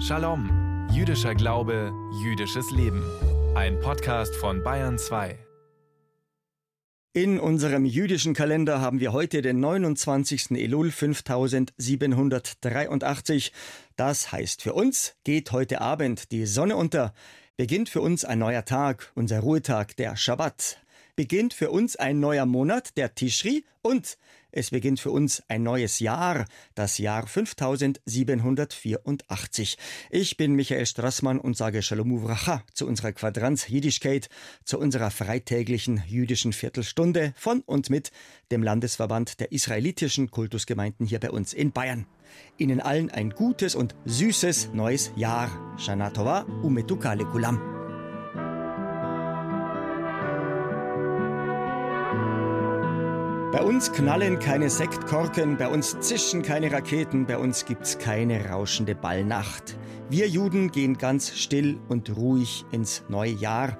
Shalom, jüdischer Glaube, jüdisches Leben. Ein Podcast von Bayern 2. In unserem jüdischen Kalender haben wir heute den 29. Elul 5783. Das heißt für uns, geht heute Abend die Sonne unter, beginnt für uns ein neuer Tag, unser Ruhetag, der Schabbat. Beginnt für uns ein neuer Monat, der Tishri, und es beginnt für uns ein neues Jahr, das Jahr 5784. Ich bin Michael Strassmann und sage Shalom Uvracha zu unserer Quadranz Jiddischkeit, zu unserer freitäglichen jüdischen Viertelstunde von und mit dem Landesverband der israelitischen Kultusgemeinden hier bei uns in Bayern. Ihnen allen ein gutes und süßes neues Jahr. Shana Tova umetukale kulam. Bei uns knallen keine Sektkorken, bei uns zischen keine Raketen, bei uns gibt's keine rauschende Ballnacht. Wir Juden gehen ganz still und ruhig ins neue Jahr.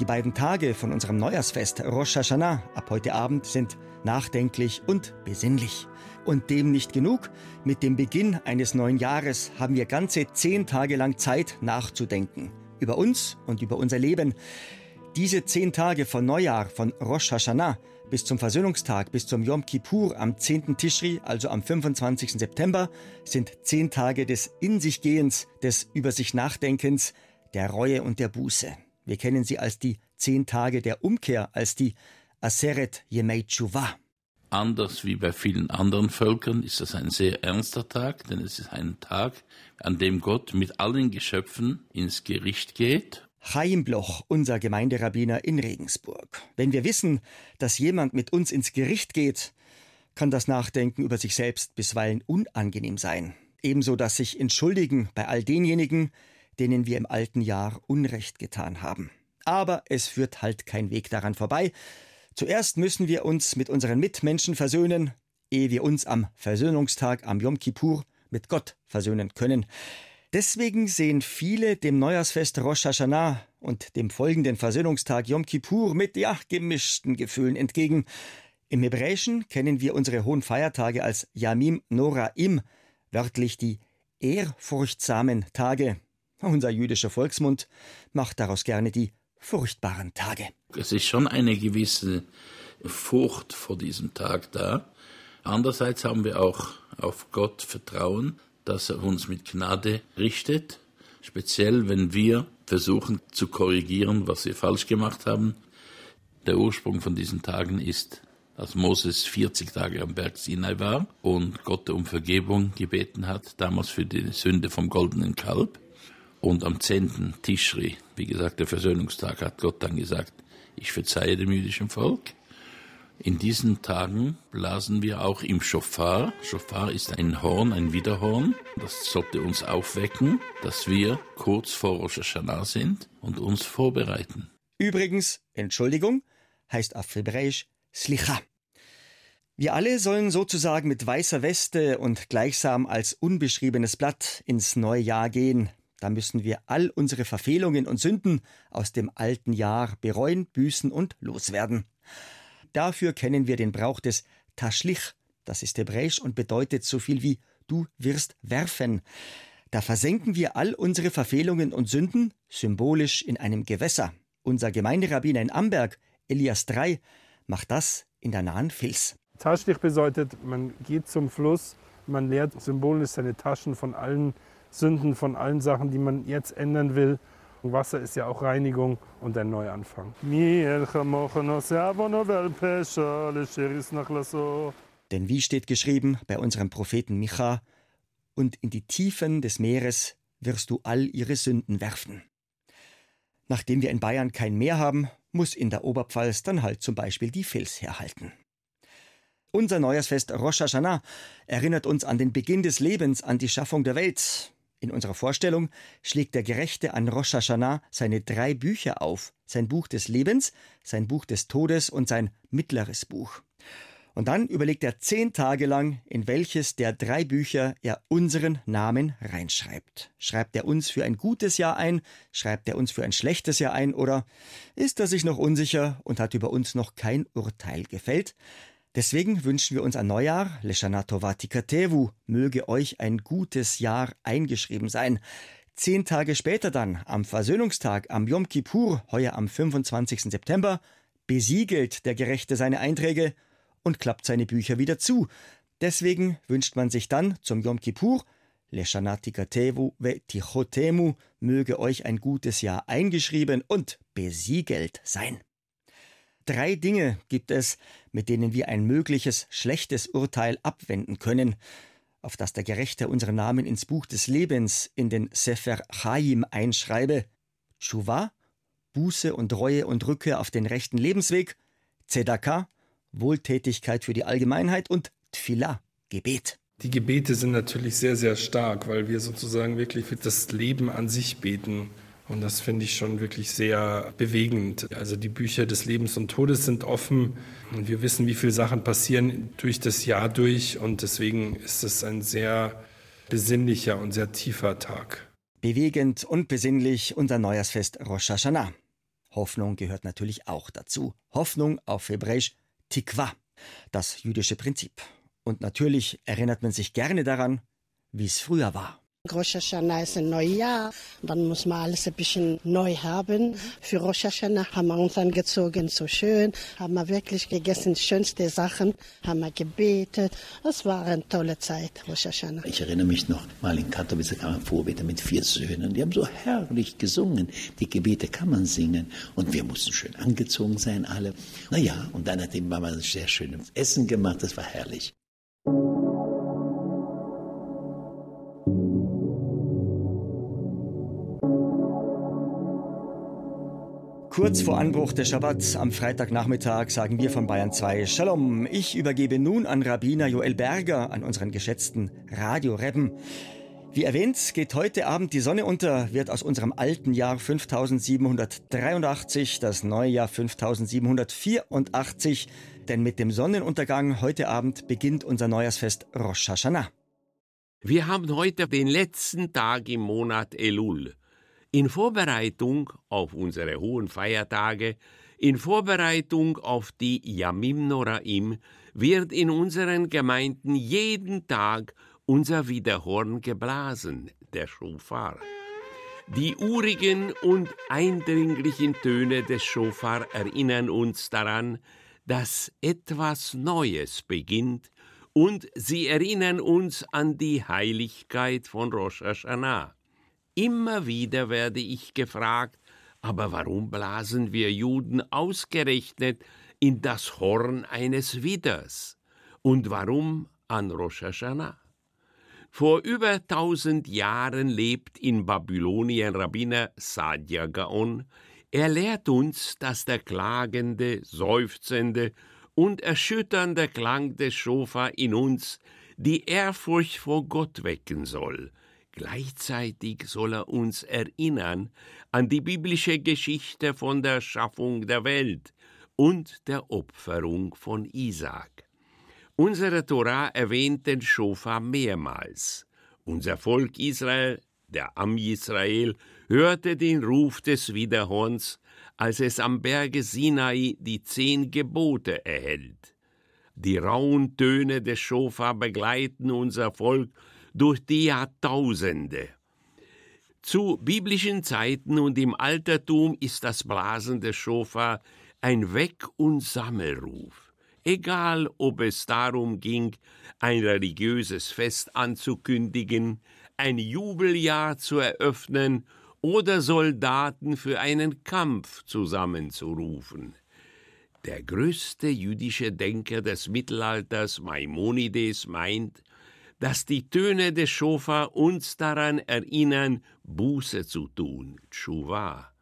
Die beiden Tage von unserem Neujahrsfest Rosh Hashanah ab heute Abend sind nachdenklich und besinnlich. Und dem nicht genug, mit dem Beginn eines neuen Jahres haben wir ganze zehn Tage lang Zeit nachzudenken. Über uns und über unser Leben. Diese zehn Tage von Neujahr, von Rosh Hashanah, bis zum Versöhnungstag, bis zum Yom Kippur am 10. Tischri, also am 25. September, sind zehn Tage des In sich Gehens, des Über sich Nachdenkens, der Reue und der Buße. Wir kennen sie als die zehn Tage der Umkehr, als die Aseret Yemei Tshuva. Anders wie bei vielen anderen Völkern ist das ein sehr ernster Tag, denn es ist ein Tag, an dem Gott mit allen Geschöpfen ins Gericht geht Chaim Bloch, unser Gemeinderabbiner in Regensburg. Wenn wir wissen, dass jemand mit uns ins Gericht geht, kann das Nachdenken über sich selbst bisweilen unangenehm sein. Ebenso das sich entschuldigen bei all denjenigen, denen wir im alten Jahr Unrecht getan haben. Aber es führt halt kein Weg daran vorbei. Zuerst müssen wir uns mit unseren Mitmenschen versöhnen, ehe wir uns am Versöhnungstag am Yom Kippur mit Gott versöhnen können. Deswegen sehen viele dem Neujahrsfest Rosh Hashanah und dem folgenden Versöhnungstag Yom Kippur mit ja gemischten Gefühlen entgegen. Im Hebräischen kennen wir unsere hohen Feiertage als Yamim Noraim, wörtlich die ehrfurchtsamen Tage. Unser jüdischer Volksmund macht daraus gerne die furchtbaren Tage. Es ist schon eine gewisse Furcht vor diesem Tag da. Andererseits haben wir auch auf Gott Vertrauen, dass er uns mit Gnade richtet, speziell wenn wir versuchen zu korrigieren, was wir falsch gemacht haben. Der Ursprung von diesen Tagen ist, als Moses 40 Tage am Berg Sinai war und Gott um Vergebung gebeten hat, damals für die Sünde vom goldenen Kalb. Und am 10. Tischri, wie gesagt, der Versöhnungstag, hat Gott dann gesagt, ich verzeihe dem jüdischen Volk. In diesen Tagen blasen wir auch im Schofar. Schofar ist ein Horn, ein Widerhorn. Das sollte uns aufwecken, dass wir kurz vor Rosh Hashanah sind und uns vorbereiten. Übrigens, Entschuldigung heißt auf Hebräisch Slicha. Wir alle sollen sozusagen mit weißer Weste und gleichsam als unbeschriebenes Blatt ins neue Jahr gehen. Da müssen wir all unsere Verfehlungen und Sünden aus dem alten Jahr bereuen, büßen und loswerden. Dafür kennen wir den Brauch des Taschlich, das ist hebräisch und bedeutet so viel wie du wirst werfen. Da versenken wir all unsere Verfehlungen und Sünden symbolisch in einem Gewässer. Unser Gemeinderabbiner in Amberg, Elias III, macht das in der nahen Fils. Taschlich bedeutet, man geht zum Fluss, man leert symbolisch seine Taschen von allen Sünden, von allen Sachen, die man jetzt ändern will Wasser ist ja auch Reinigung und ein Neuanfang. Denn wie steht geschrieben bei unserem Propheten Micha, und in die Tiefen des Meeres wirst du all ihre Sünden werfen. Nachdem wir in Bayern kein Meer haben, muss in der Oberpfalz dann halt zum Beispiel die Fils herhalten. Unser Neujahrsfest Rosh Hashanah erinnert uns an den Beginn des Lebens, an die Schaffung der Welt, in unserer Vorstellung schlägt der Gerechte an Rosh Hashanah seine drei Bücher auf: sein Buch des Lebens, sein Buch des Todes und sein mittleres Buch. Und dann überlegt er zehn Tage lang, in welches der drei Bücher er unseren Namen reinschreibt. Schreibt er uns für ein gutes Jahr ein? Schreibt er uns für ein schlechtes Jahr ein? Oder ist er sich noch unsicher und hat über uns noch kein Urteil gefällt? Deswegen wünschen wir uns ein Neujahr, Leshana Tovati möge euch ein gutes Jahr eingeschrieben sein. Zehn Tage später dann, am Versöhnungstag, am Yom Kippur, heuer am 25. September, besiegelt der Gerechte seine Einträge und klappt seine Bücher wieder zu. Deswegen wünscht man sich dann zum Yom Kippur, Leshanatikatevu ve Tichotemu, möge euch ein gutes Jahr eingeschrieben und besiegelt sein. Drei Dinge gibt es, mit denen wir ein mögliches schlechtes Urteil abwenden können, auf das der Gerechte unseren Namen ins Buch des Lebens in den Sefer Chaim einschreibe. Tshuva, Buße und Reue und Rückkehr auf den rechten Lebensweg, Zedaka, Wohltätigkeit für die Allgemeinheit und Tfilah, Gebet. Die Gebete sind natürlich sehr, sehr stark, weil wir sozusagen wirklich für das Leben an sich beten. Und das finde ich schon wirklich sehr bewegend. Also die Bücher des Lebens und Todes sind offen und wir wissen, wie viele Sachen passieren durch das Jahr durch und deswegen ist es ein sehr besinnlicher und sehr tiefer Tag. Bewegend und besinnlich unser Neujahrsfest Rosh Hashanah. Hoffnung gehört natürlich auch dazu. Hoffnung auf Hebräisch Tikva, das jüdische Prinzip. Und natürlich erinnert man sich gerne daran, wie es früher war. Rosh Hashanah ist ein neues Jahr. Dann muss man alles ein bisschen neu haben. Für Rosh Hashanah haben wir uns angezogen, so schön. Haben wir wirklich gegessen, schönste Sachen. Haben wir gebetet. Es war eine tolle Zeit, Rosh Hashanah. Ich erinnere mich noch mal in Katowice kam ein Vorbeter mit vier Söhnen. Die haben so herrlich gesungen. Die Gebete kann man singen. Und wir mussten schön angezogen sein, alle. Naja, und dann hat die Mama ein sehr schönes Essen gemacht. Das war herrlich. Kurz vor Anbruch des Schabbats am Freitagnachmittag sagen wir von Bayern 2 Shalom. Ich übergebe nun an Rabbiner Joel Berger, an unseren geschätzten Radio-Rebben. Wie erwähnt, geht heute Abend die Sonne unter, wird aus unserem alten Jahr 5783 das neue Jahr 5784, denn mit dem Sonnenuntergang heute Abend beginnt unser Neujahrsfest Rosh Hashanah. Wir haben heute den letzten Tag im Monat Elul. In Vorbereitung auf unsere hohen Feiertage, in Vorbereitung auf die Yamim Noraim, wird in unseren Gemeinden jeden Tag unser Widerhorn geblasen, der Schofar. Die urigen und eindringlichen Töne des Schofar erinnern uns daran, dass etwas Neues beginnt, und sie erinnern uns an die Heiligkeit von Rosh Hashanah. Immer wieder werde ich gefragt, aber warum blasen wir Juden ausgerechnet in das Horn eines Widders? Und warum an Rosh Hashanah? Vor über tausend Jahren lebt in Babylonien Rabbiner Sadia Gaon. Er lehrt uns, dass der klagende, seufzende und erschütternde Klang des Schofa in uns die Ehrfurcht vor Gott wecken soll – Gleichzeitig soll er uns erinnern an die biblische Geschichte von der Schaffung der Welt und der Opferung von Isaak. Unsere Torah erwähnt den Schofa mehrmals. Unser Volk Israel, der Am Israel, hörte den Ruf des Widerhorns, als es am Berge Sinai die zehn Gebote erhält. Die rauen Töne des Schofa begleiten unser Volk durch die Jahrtausende. Zu biblischen Zeiten und im Altertum ist das Blasen des Schofar ein Weck- und Sammelruf. Egal, ob es darum ging, ein religiöses Fest anzukündigen, ein Jubeljahr zu eröffnen oder Soldaten für einen Kampf zusammenzurufen. Der größte jüdische Denker des Mittelalters, Maimonides, meint, dass die Töne des Schofar uns daran erinnern, Buße zu tun, Tshuva.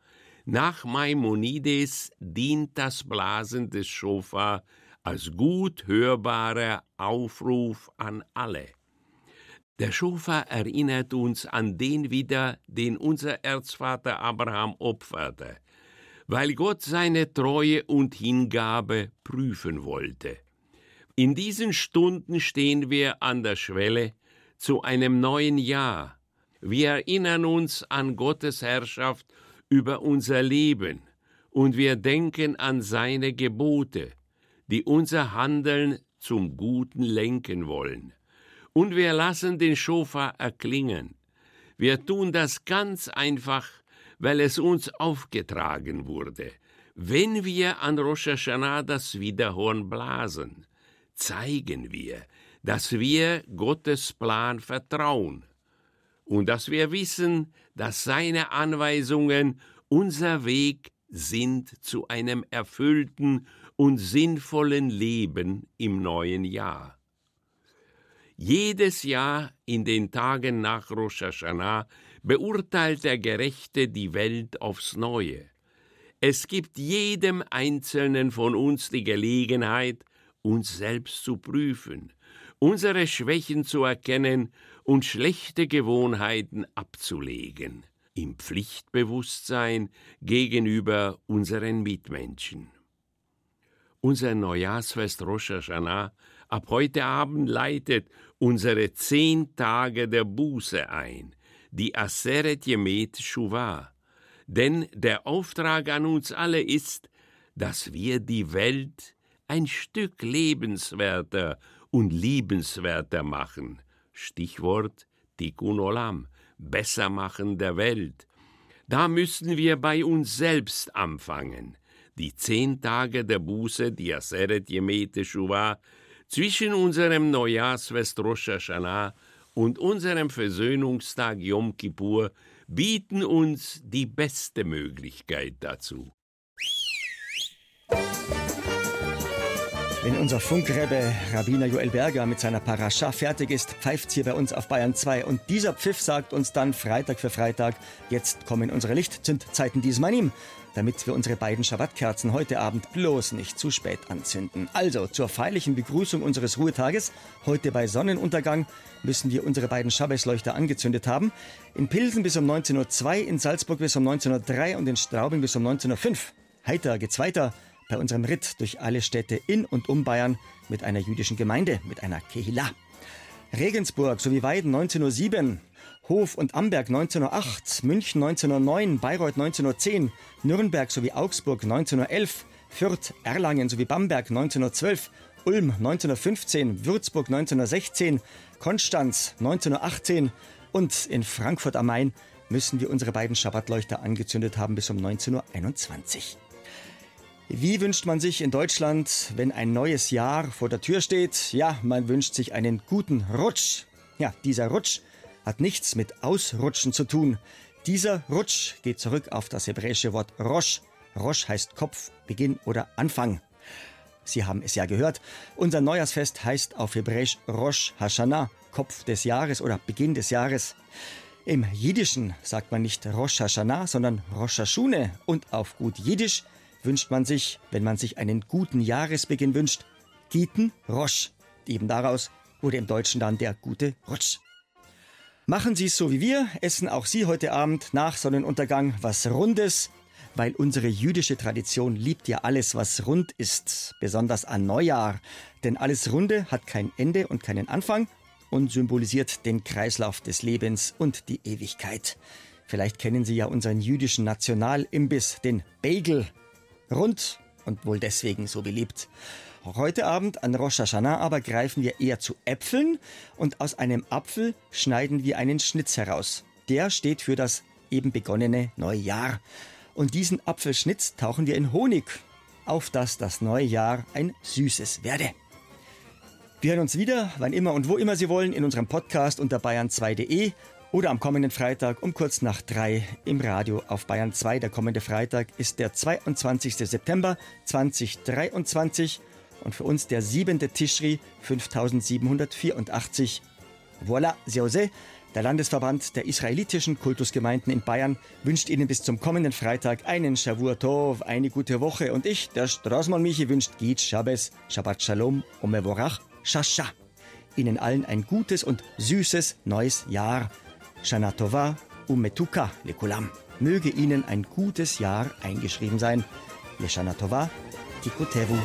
Nach Maimonides dient das Blasen des Schofar als gut hörbarer Aufruf an alle. Der Schofar erinnert uns an den wieder, den unser Erzvater Abraham opferte, weil Gott seine Treue und Hingabe prüfen wollte. In diesen Stunden stehen wir an der Schwelle zu einem neuen Jahr. Wir erinnern uns an Gottes Herrschaft über unser Leben und wir denken an seine Gebote, die unser Handeln zum Guten lenken wollen. Und wir lassen den Schofar erklingen. Wir tun das ganz einfach, weil es uns aufgetragen wurde. Wenn wir an Rosh Hashanah das Wiederhorn blasen, zeigen wir, dass wir Gottes Plan vertrauen und dass wir wissen, dass seine Anweisungen unser Weg sind zu einem erfüllten und sinnvollen Leben im neuen Jahr. Jedes Jahr in den Tagen nach Rosh Hashanah beurteilt der Gerechte die Welt aufs Neue. Es gibt jedem Einzelnen von uns die Gelegenheit, uns selbst zu prüfen, unsere Schwächen zu erkennen und schlechte Gewohnheiten abzulegen, im Pflichtbewusstsein gegenüber unseren Mitmenschen. Unser Neujahrsfest Rosh Hashanah ab heute Abend leitet unsere zehn Tage der Buße ein, die Aseret Yemet Shuvah. Denn der Auftrag an uns alle ist, dass wir die Welt ein Stück lebenswerter und liebenswerter machen. Stichwort Tikkun Olam, besser machen der Welt. Da müssen wir bei uns selbst anfangen. Die zehn Tage der Buße, die Aseret Yemete Shuvah, zwischen unserem Neujahrsfest Rosh Hashanah und unserem Versöhnungstag Yom Kippur bieten uns die beste Möglichkeit dazu. Wenn unser Funkrebbe Rabbiner Joel Berger mit seiner Parascha fertig ist, pfeift's hier bei uns auf Bayern 2. Und dieser Pfiff sagt uns dann Freitag für Freitag, jetzt kommen unsere Lichtzündzeiten diesmal ihm, damit wir unsere beiden Schabbatkerzen heute Abend bloß nicht zu spät anzünden. Also zur feierlichen Begrüßung unseres Ruhetages, heute bei Sonnenuntergang, müssen wir unsere beiden Schabbesleuchter angezündet haben. In Pilsen bis um 19.02 Uhr, in Salzburg bis um 19.03 Uhr und in Straubing bis um 19.05 Uhr. Heiter geht's weiter bei unserem Ritt durch alle Städte in und um Bayern mit einer jüdischen Gemeinde, mit einer Kehila. Regensburg sowie Weiden 1907, Hof und Amberg 1908, München 1909, Bayreuth 1910, Nürnberg sowie Augsburg 1911, Fürth, Erlangen sowie Bamberg 1912, Ulm 1915, Würzburg 1916, Konstanz 1918 und in Frankfurt am Main müssen wir unsere beiden Schabbatleuchter angezündet haben bis um 19.21 Uhr. Wie wünscht man sich in Deutschland, wenn ein neues Jahr vor der Tür steht? Ja, man wünscht sich einen guten Rutsch. Ja, dieser Rutsch hat nichts mit Ausrutschen zu tun. Dieser Rutsch geht zurück auf das hebräische Wort Rosh. Rosh heißt Kopf, Beginn oder Anfang. Sie haben es ja gehört. Unser Neujahrsfest heißt auf Hebräisch Rosh Hashanah, Kopf des Jahres oder Beginn des Jahres. Im Jiddischen sagt man nicht Rosh Hashanah, sondern Rosh Hashune und auf gut Jiddisch wünscht man sich, wenn man sich einen guten Jahresbeginn wünscht, Giten Rosch. Eben daraus wurde im Deutschen dann der gute Rutsch. Machen Sie es so wie wir, essen auch Sie heute Abend nach Sonnenuntergang was Rundes, weil unsere jüdische Tradition liebt ja alles, was rund ist, besonders an Neujahr. Denn alles Runde hat kein Ende und keinen Anfang und symbolisiert den Kreislauf des Lebens und die Ewigkeit. Vielleicht kennen Sie ja unseren jüdischen Nationalimbiss, den Bagel, Rund und wohl deswegen so beliebt. Heute Abend an Rosh Hashanah aber greifen wir eher zu Äpfeln und aus einem Apfel schneiden wir einen Schnitz heraus. Der steht für das eben begonnene neue Jahr. Und diesen Apfelschnitz tauchen wir in Honig, auf dass das neue Jahr ein süßes werde. Wir hören uns wieder, wann immer und wo immer Sie wollen, in unserem Podcast unter bayern2.de oder am kommenden Freitag um kurz nach drei im Radio auf Bayern 2. Der kommende Freitag ist der 22. September 2023 und für uns der siebente Tischri 5784. Voilà, Seose, der Landesverband der israelitischen Kultusgemeinden in Bayern wünscht Ihnen bis zum kommenden Freitag einen Shavur Tov, eine gute Woche und ich, der Straßmann Michi, wünscht Git Shabbos, Shabbat Shalom, Omevorach, Shasha. Ihnen allen ein gutes und süßes neues Jahr. Shana Tova Umetuka Lekulam. Möge Ihnen ein gutes Jahr eingeschrieben sein. Leshana Tova Tikutevu.